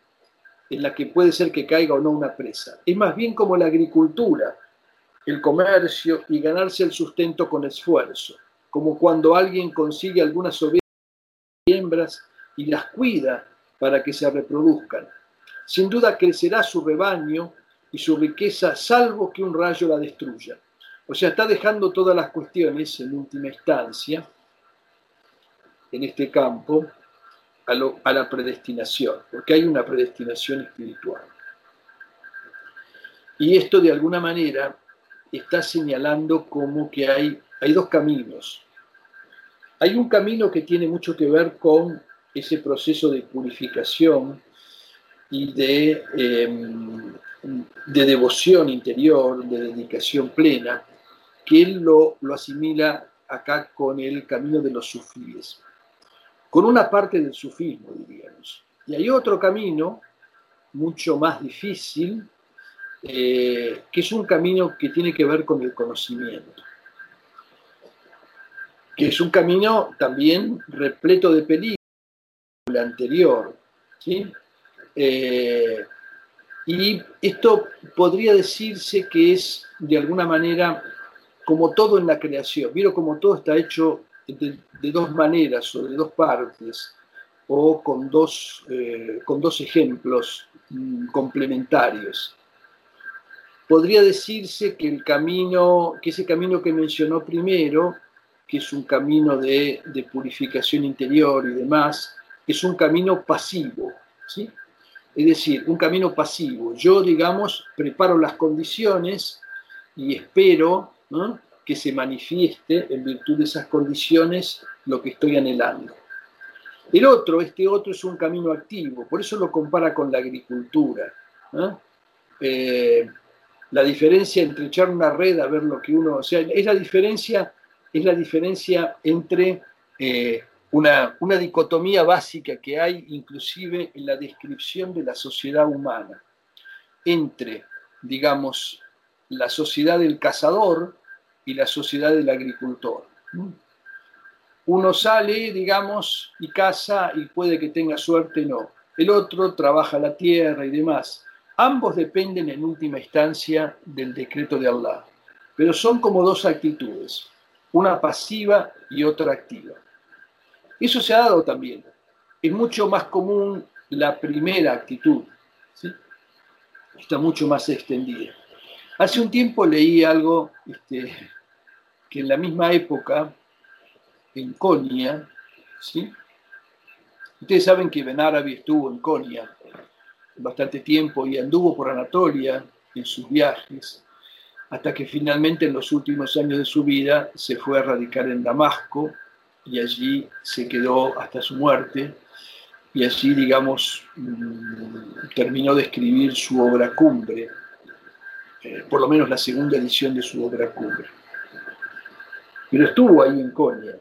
[SPEAKER 2] en la que puede ser que caiga o no una presa. Es más bien como la agricultura, el comercio y ganarse el sustento con esfuerzo, como cuando alguien consigue algunas ovejas y las cuida para que se reproduzcan. Sin duda crecerá su rebaño y su riqueza, salvo que un rayo la destruya. O sea, está dejando todas las cuestiones en última instancia, en este campo, a, a la predestinación, porque hay una predestinación espiritual. Y esto de alguna manera está señalando como que hay, hay dos caminos. Hay un camino que tiene mucho que ver con ese proceso de purificación y de, em, de devoción interior, de dedicación plena, que él lo, lo asimila acá con el camino de los sufíes, con una parte del sufismo, diríamos. Y hay otro camino, mucho más difícil, eh, que es un camino que tiene que ver con el conocimiento, que es un camino también repleto de peligro, el anterior, ¿sí? Eh, y esto podría decirse que es de alguna manera como todo en la creación. Vieron como todo está hecho de, dos maneras o de dos partes o con dos, eh, con dos ejemplos mm, complementarios podría decirse que el camino, que ese camino que mencionó primero, que es un camino de, purificación interior y demás, es un camino pasivo, ¿sí? Es decir, un camino pasivo. Yo, digamos, preparo las condiciones y espero que se manifieste en virtud de esas condiciones lo que estoy anhelando. El otro, este otro es un camino activo, por eso lo compara con la agricultura. Eh, la diferencia entre echar una red a ver lo que uno, o sea, es la diferencia, es la diferencia entre eh, una, una dicotomía básica que hay inclusive en la descripción de la sociedad humana, entre, digamos, la sociedad del cazador y la sociedad del agricultor. Uno sale, digamos, y caza y puede que tenga suerte, no. El otro trabaja la tierra y demás. Ambos dependen en última instancia del decreto de Allah, pero son como dos actitudes, una pasiva y otra activa. Eso se ha dado también. Es mucho más común la primera actitud, está mucho más extendida. Hace un tiempo leí algo este, que en la misma época, en Konya, ¿sí? ustedes saben que Ben Arabi estuvo en Konya, bastante tiempo y anduvo por Anatolia en sus viajes, hasta que finalmente en los últimos años de su vida se fue a radicar en Damasco y allí se quedó hasta su muerte y allí, digamos, mm, terminó de escribir su obra cumbre, eh, por lo menos la segunda edición de su obra cumbre. Pero estuvo ahí en Konya.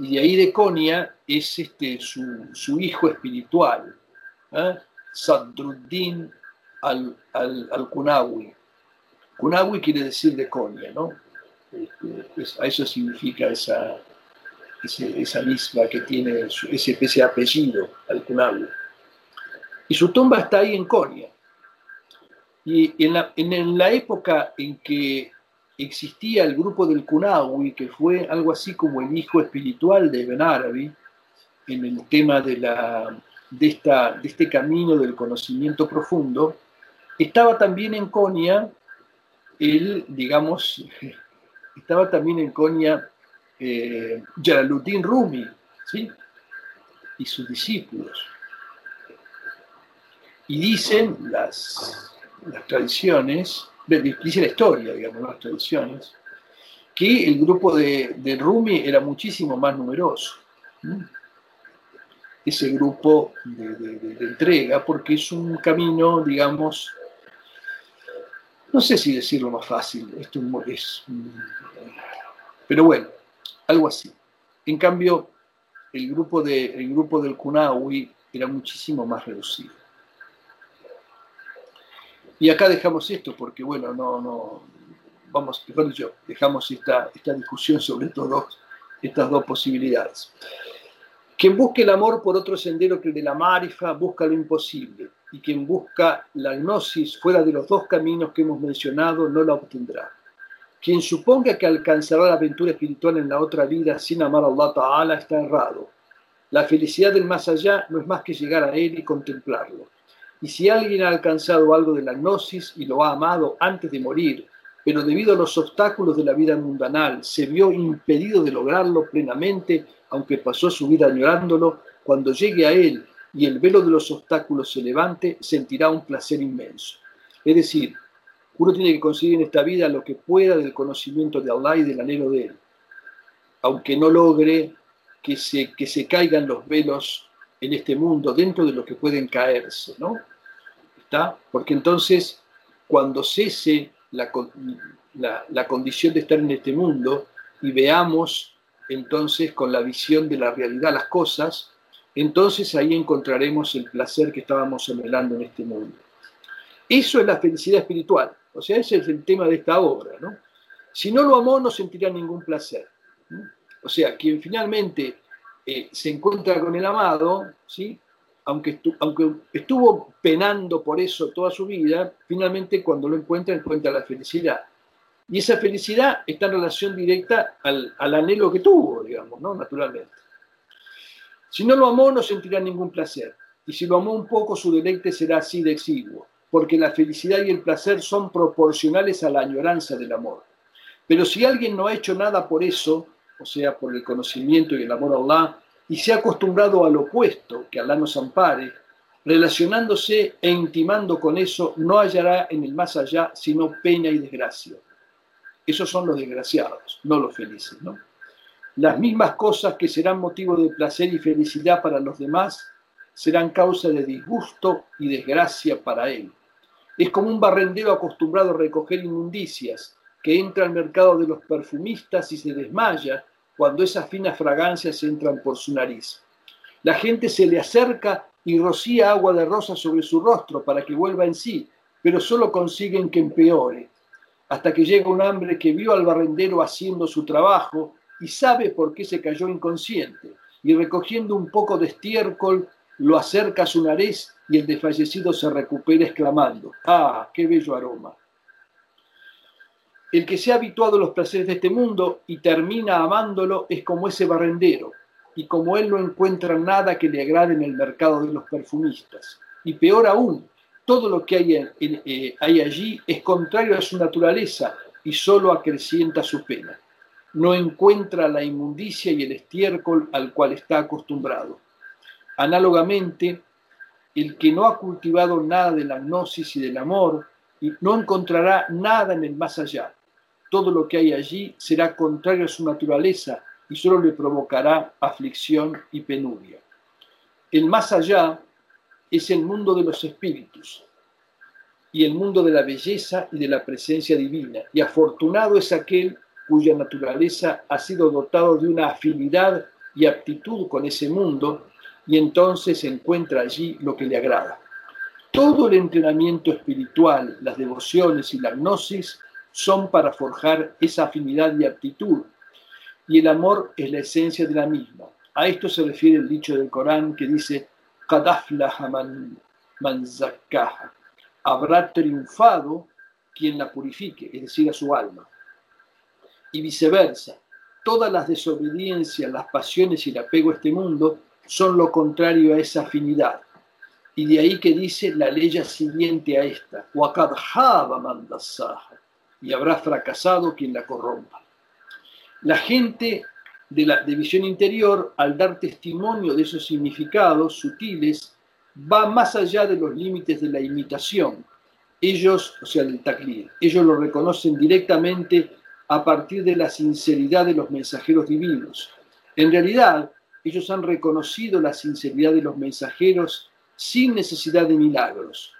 [SPEAKER 2] Y de ahí de Konya es este, su, hijo espiritual, ¿eh? Sadruddin al-Kunawi. Kunawi quiere decir de Konya, ¿no? Este, a eso significa esa, esa misma que tiene ese, ese apellido, al-Kunawi. Y su tumba está ahí en Konya. Y en la, en la época en que existía el grupo del Kunawi, que fue algo así como el hijo espiritual de Ben Arabi, en el tema de la, de, esta, de este camino del conocimiento profundo, estaba también en Konya el, digamos, estaba también en Konya eh, Rumi, ¿sí? Y sus discípulos. Y dicen las, tradiciones, dice la historia, digamos, las tradiciones, que el grupo de, de Rumi era muchísimo más numeroso ese grupo de, entrega, porque es un camino, digamos, no sé si decirlo más fácil, esto es, pero bueno, algo así. En cambio, el grupo, de, el grupo del Kunawi era muchísimo más reducido. Y acá dejamos esto porque, bueno, no, no, vamos, mejor yo, dejamos esta, esta discusión sobre estos dos, estas dos posibilidades. Quien busque el amor por otro sendero que el de la marifa, busca lo imposible. Y quien busca la gnosis fuera de los dos caminos que hemos mencionado, no la obtendrá. Quien suponga que alcanzará la aventura espiritual en la otra vida sin amar a Allah Ta'ala está errado. La felicidad del más allá no es más que llegar a él y contemplarlo. Y si alguien ha alcanzado algo de la gnosis y lo ha amado antes de morir, pero debido a los obstáculos de la vida mundanal se vio impedido de lograrlo plenamente, aunque pasó su vida añorándolo, cuando llegue a él y el velo de los obstáculos se levante, sentirá un placer inmenso. Es decir, uno tiene que conseguir en esta vida lo que pueda del conocimiento de Allah y del anhelo de Él, aunque no logre que se, que se caigan los velos en este mundo dentro de lo que pueden caerse, ¿no? ¿Está? Porque entonces, cuando cese la, la condición de estar en este mundo y veamos entonces con la visión de la realidad las cosas, entonces ahí encontraremos el placer que estábamos anhelando en este mundo. Eso es la felicidad espiritual, o sea, ese es el tema de esta obra. ¿no? Si no lo amó, no sentirá ningún placer. O sea, quien finalmente eh, se encuentra con el amado, ¿sí? aunque, aunque estuvo penando por eso toda su vida, finalmente cuando lo encuentra, encuentra la felicidad. Y esa felicidad está en relación directa al, anhelo que tuvo, digamos, ¿no? naturalmente. Si no lo amó, no sentirá ningún placer. Y si lo amó un poco, su deleite será así de exiguo, porque la felicidad y el placer son proporcionales a la añoranza del amor. Pero si alguien no ha hecho nada por eso, o sea, por el conocimiento y el amor a Allah, y se ha acostumbrado al opuesto, que Allah nos ampare, relacionándose e intimando con eso, no hallará en el más allá sino pena y desgracia. Esos son los desgraciados, no los felices, ¿no? Las mismas cosas que serán motivo de placer y felicidad para los demás serán causa de disgusto y desgracia para él. Es como un barrendero acostumbrado a recoger inmundicias que entra al mercado de los perfumistas y se desmaya cuando esas finas fragancias entran por su nariz. La gente se le acerca y rocía agua de rosa sobre su rostro para que vuelva en sí, pero solo consiguen que empeore, hasta que llega un hambre que vio al barrendero haciendo su trabajo y sabe por qué se cayó inconsciente, y recogiendo un poco de estiércol, lo acerca a su nariz y el desfallecido se recupera exclamando, ¡ah, qué bello aroma! El que se ha habituado a los placeres de este mundo y termina amándolo es como ese barrendero, y como él no encuentra nada que le agrade en el mercado de los perfumistas. Y peor aún, todo lo que hay, eh, allí es contrario a su naturaleza y solo acrecienta su pena no encuentra la inmundicia y el estiércol al cual está acostumbrado. Análogamente, el que no ha cultivado nada de la gnosis y del amor, no encontrará nada en el más allá. Todo lo que hay allí será contrario a su naturaleza y solo le provocará aflicción y penuria. El más allá es el mundo de los espíritus y el mundo de la belleza y de la presencia divina. Y afortunado es aquel cuya naturaleza ha sido dotado de una afinidad y aptitud con ese mundo, y entonces encuentra allí lo que le agrada. Todo el entrenamiento espiritual, las devociones y la gnosis son para forjar esa afinidad y aptitud, y el amor es la esencia de la misma. A esto se refiere el dicho del Corán que dice, Habrá triunfado quien la purifique, es decir, a su alma y viceversa. Todas las desobediencias, las pasiones y el apego a este mundo son lo contrario a esa afinidad. Y de ahí que dice la ley siguiente a esta, y habrá fracasado quien la corrompa. La gente de la división interior, al dar testimonio de esos significados sutiles, va más allá de los límites de la imitación. Ellos, o sea, del taqlid, ellos lo reconocen directamente a partir de la sinceridad de los mensajeros divinos. En realidad, ellos han reconocido la sinceridad de los mensajeros sin necesidad de milagros.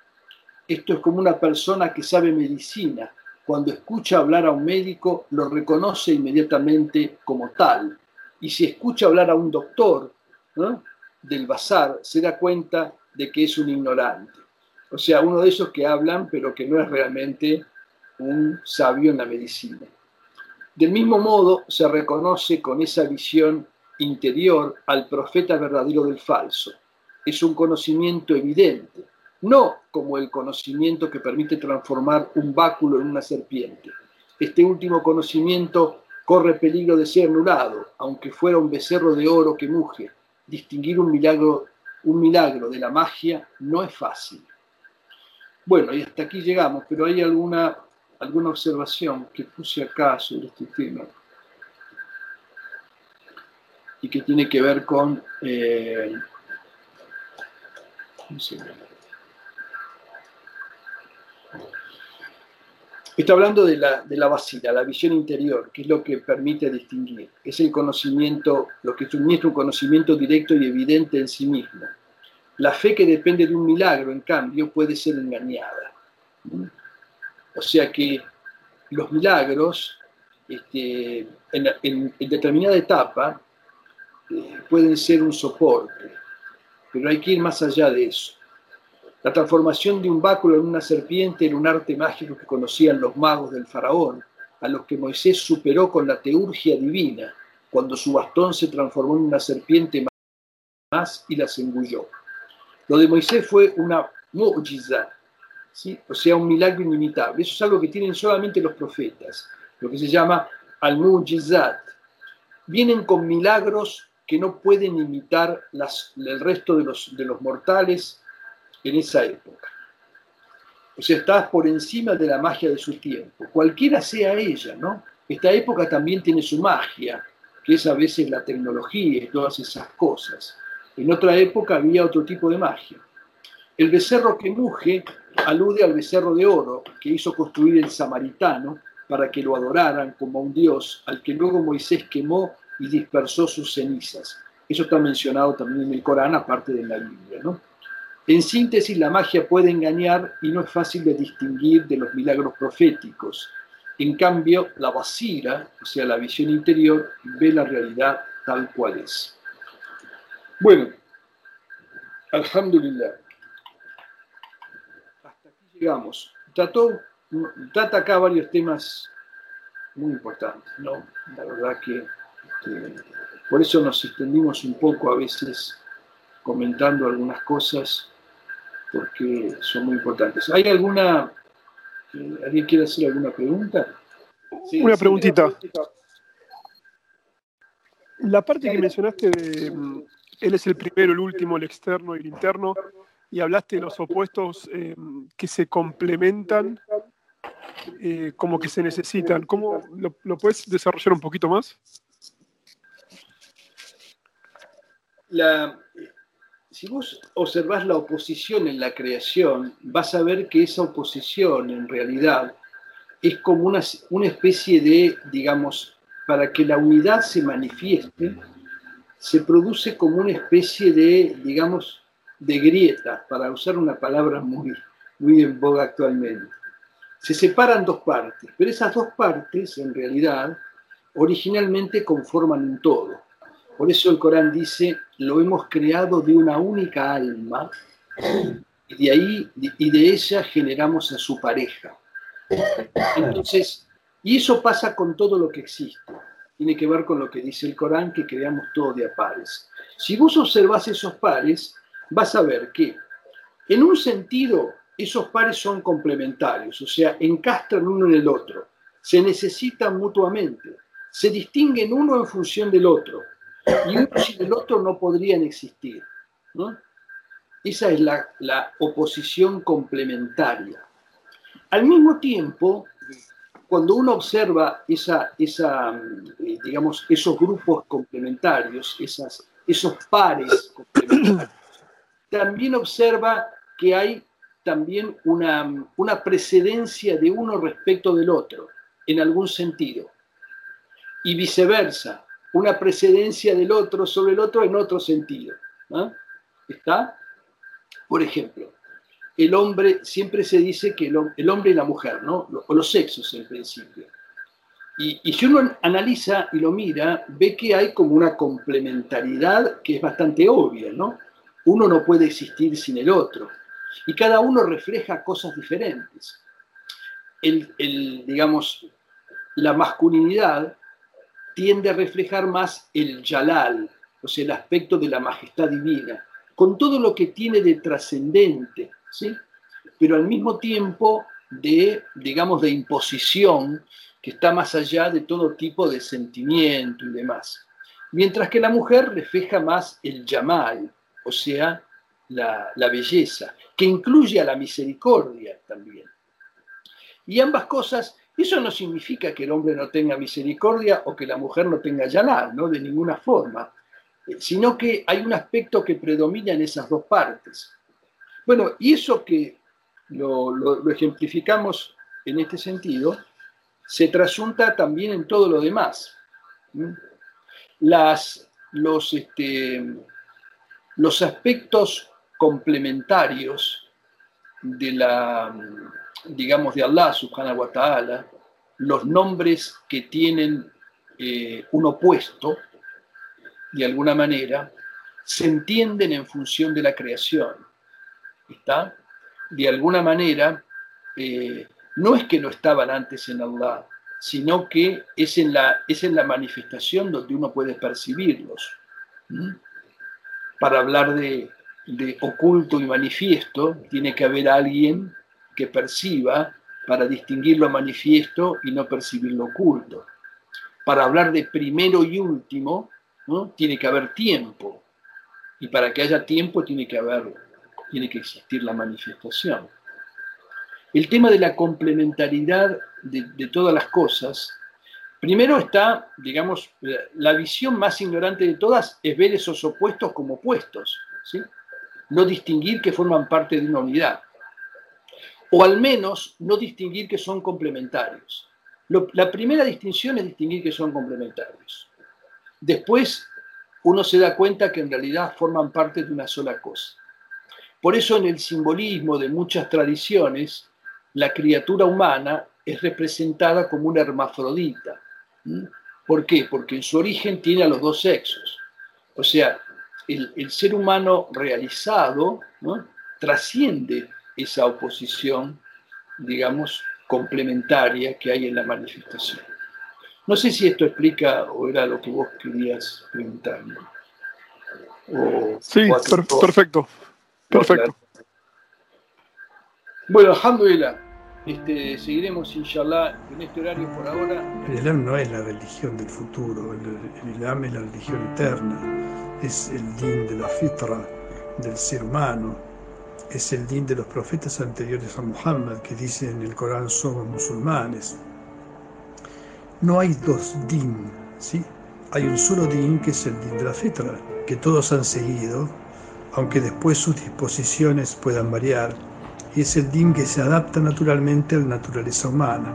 [SPEAKER 2] Esto es como una persona que sabe medicina. Cuando escucha hablar a un médico, lo reconoce inmediatamente como tal. Y si escucha hablar a un doctor del bazar, se da cuenta de que es un ignorante. O sea, uno de esos que hablan, pero que no es realmente un sabio en la medicina. Del mismo modo, se reconoce con esa visión interior al profeta verdadero del falso. Es un conocimiento evidente, no como el conocimiento que permite transformar un báculo en una serpiente. Este último conocimiento corre peligro de ser anulado, aunque fuera un becerro de oro que muge, distinguir un milagro, un milagro de la magia no es fácil. Bueno, y hasta aquí llegamos, pero hay alguna, alguna observación que puse acá sobre este tema y que tiene que ver con... Eh, Está hablando de la, de la vacila, la visión interior, que es lo que permite distinguir. Es el conocimiento, lo que suministra un conocimiento directo y evidente en sí mismo. La fe que depende de un milagro, en cambio, puede ser engañada. O sea que los milagros, este, en, determinada etapa, pueden ser un soporte, pero hay que ir más allá de eso. La transformación de un báculo en una serpiente era un arte mágico que conocían los magos del faraón, a los que Moisés superó con la teurgia divina, cuando su bastón se transformó en una serpiente más y las engulló. Lo de Moisés fue una mu'jiza, ¿sí? o sea, un milagro inimitable. Eso es algo que tienen solamente los profetas, lo que se llama al-mu'jizat. Vienen con milagros que no pueden imitar las, el resto de los, de los mortales en esa época. O sea, estás por encima de la magia de su tiempo, cualquiera sea ella, ¿no? Esta época también tiene su magia, que es a veces la tecnología y todas esas cosas. En otra época había otro tipo de magia. El becerro que muge alude al becerro de oro que hizo construir el samaritano para que lo adoraran como a un dios al que luego Moisés quemó y dispersó sus cenizas. Eso está mencionado también en el Corán, aparte de la Biblia. ¿no? En síntesis, la magia puede engañar y no es fácil de distinguir de los milagros proféticos. En cambio, la basira, o sea, la visión interior, ve la realidad tal cual es. Bueno, alhamdulillah. Hasta aquí llegamos. Trató, trata acá varios temas muy importantes, ¿no? La verdad que, que por eso nos extendimos un poco a veces comentando algunas cosas porque son muy importantes. ¿Hay alguna, eh, alguien quiere hacer alguna pregunta?
[SPEAKER 3] una preguntita. La parte que mencionaste de mm, él es el primero, el último, el externo y el interno, y hablaste de los opuestos eh, que se complementan eh, como que se necesitan. ¿Cómo lo, lo, puedes desarrollar un poquito más?
[SPEAKER 2] Si vos observás la oposición en la creación, vas a ver que esa oposición en realidad es como una, una especie de, digamos, para que la unidad se manifieste, se produce como una especie de, digamos, de grieta, para usar una palabra muy, muy en boga actualmente. Se separan dos partes, pero esas dos partes, en realidad, originalmente conforman un todo. Por eso el Corán dice, lo hemos creado de una única alma y de ahí y de ella generamos a su pareja. Entonces, y eso pasa con todo lo que existe. Tiene que ver con lo que dice el Corán, que creamos todo de a pares. Si vos observás esos pares, vas a ver que, en un sentido, esos pares son complementarios, o sea, encastran uno en el otro, se necesitan mutuamente, se distinguen uno en función del otro y uno sin el otro no podrían existir. Esa es la, oposición complementaria. Al mismo tiempo, cuando uno observa esa, esa, eh, digamos, esos grupos complementarios, esas, esos pares complementarios, también observa que hay también una, una precedencia de uno respecto del otro, en algún sentido, y viceversa una precedencia del otro sobre el otro en otro sentido. ¿Está? Por ejemplo, el hombre, siempre se dice que el, hombre y la mujer, ¿no? O los sexos en principio. Y, si uno analiza y lo mira, ve que hay como una complementariedad que es bastante obvia, ¿no? Uno no puede existir sin el otro. Y cada uno refleja cosas diferentes. El digamos, la masculinidad tiende a reflejar más el yalal, o sea, el aspecto de la majestad divina, con todo lo que tiene de trascendente, ¿sí? pero al mismo tiempo de, digamos, de imposición que está más allá de todo tipo de sentimiento y demás. mientras que la mujer refleja más el yamal, o sea, la, la belleza, que incluye a la misericordia también. Y ambas cosas, eso no significa que el hombre no tenga misericordia o que la mujer no tenga yamal, ¿no? De ninguna forma, eh, sino que hay un aspecto que predomina en esas dos partes. Bueno, y eso que lo, ejemplificamos en este sentido, se trasunta también en todo lo demás. Este, los aspectos complementarios de la, digamos, de Allah subhanahu wa ta'ala, los nombres que tienen eh, un opuesto, de alguna manera, se entienden en función de la creación. ¿Está? De alguna manera, eh, no es que no estaban antes en Allah, sino que es en la, es en la manifestación donde uno puede percibirlos. Para hablar de, de oculto y manifiesto, tiene que haber alguien que perciba para distinguir lo manifiesto y no percibir lo oculto. Para hablar de primero y último, tiene que haber tiempo. Y para que haya tiempo tiene que haber, tiene que existir la manifestación. El tema de la complementariedad de, todas las cosas, primero está, digamos, la visión más ignorante de todas es ver esos opuestos como opuestos, ¿sí? no distinguir que forman parte de una unidad, o al menos no distinguir que son complementarios. la primera distinción es distinguir que son complementarios. Después uno se da cuenta que en realidad forman parte de una sola cosa. Por eso en el simbolismo de muchas tradiciones, la criatura humana es representada como una hermafrodita. ¿Por qué? Porque en su origen tiene a los dos sexos. O sea, el, ser humano realizado trasciende esa oposición, digamos, complementaria que hay en la manifestación. No sé si esto explica o era lo que vos querías preguntarme.
[SPEAKER 3] sí, perfecto. Perfecto.
[SPEAKER 2] Bueno, alhamdulillah, este, seguiremos inshallah en este horario por ahora.
[SPEAKER 4] El Islam no es la religión del futuro, el, Islam es la religión eterna, es el din de la fitra del ser humano, es el din de los profetas anteriores a Muhammad que dicen en el Corán somos musulmanes. No hay dos din, ¿sí? Hay un solo din que es el din de la fitra, que todos han seguido, aunque después sus disposiciones puedan variar y es el din que se adapta naturalmente a la naturaleza humana.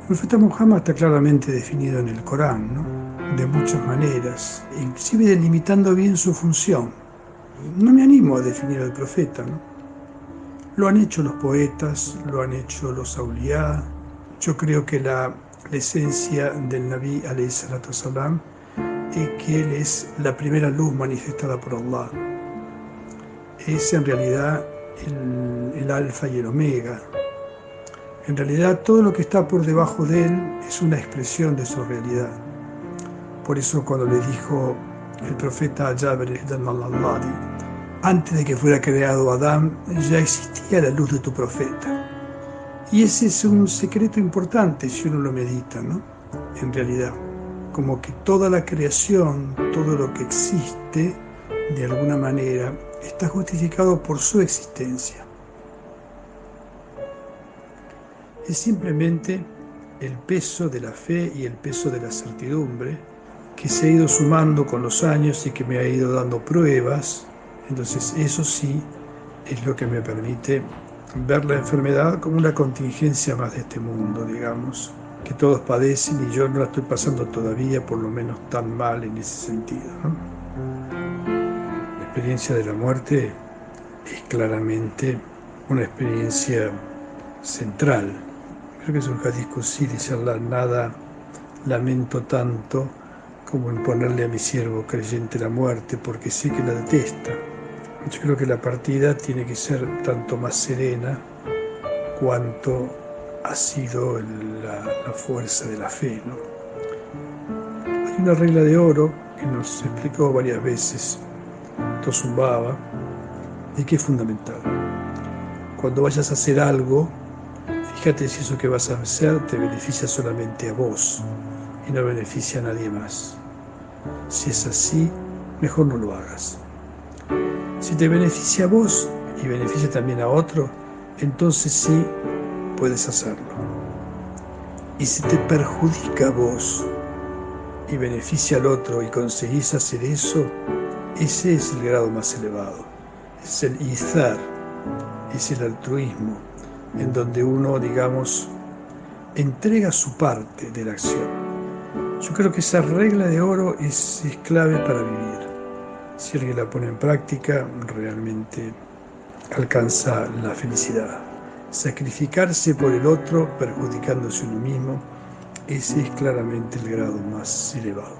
[SPEAKER 4] El profeta Muhammad está claramente definido en el Corán, ¿no? De muchas maneras, inclusive delimitando bien su función. No me animo a definir al profeta, ¿no? Lo han hecho los poetas, lo han hecho los auliá. Yo creo que la, esencia del Nabi salam es que él es la primera luz manifestada por Allah es en realidad el, alfa y el omega. En realidad todo lo que está por debajo de él es una expresión de su realidad. Por eso cuando le dijo el profeta Jabir al antes de que fuera creado Adán, ya existía la luz de tu profeta. Y ese es un secreto importante si uno lo medita, ¿no? En realidad, como que toda la creación, todo lo que existe, de alguna manera, está justificado por su existencia. Es simplemente el peso de la fe y el peso de la certidumbre que se ha ido sumando con los años y que me ha ido dando pruebas. Entonces eso sí es lo que me permite ver la enfermedad como una contingencia más de este mundo, digamos, que todos padecen y yo no la estoy pasando todavía por lo menos tan mal en ese sentido. La experiencia de la muerte es claramente una experiencia central. Creo que es un hadith y Allah, nada lamento tanto como en ponerle a mi siervo creyente la muerte, porque sé que la detesta. Yo creo que la partida tiene que ser tanto más serena cuanto ha sido la, fuerza de la fe. ¿no? Hay una regla de oro que nos explicó varias veces zumbaba y que es fundamental. Cuando vayas a hacer algo, fíjate si eso que vas a hacer te beneficia solamente a vos y no beneficia a nadie más. Si es así, mejor no lo hagas. Si te beneficia a vos y beneficia también a otro, entonces sí puedes hacerlo. Y si te perjudica a vos y beneficia al otro y conseguís hacer eso, ese es el grado más elevado. Es el izar, es el altruismo, en donde uno, digamos, entrega su parte de la acción. Yo creo que esa regla de oro es, es clave para vivir. Si alguien la pone en práctica, realmente alcanza la felicidad. Sacrificarse por el otro, perjudicándose uno mismo, ese es claramente el grado más elevado.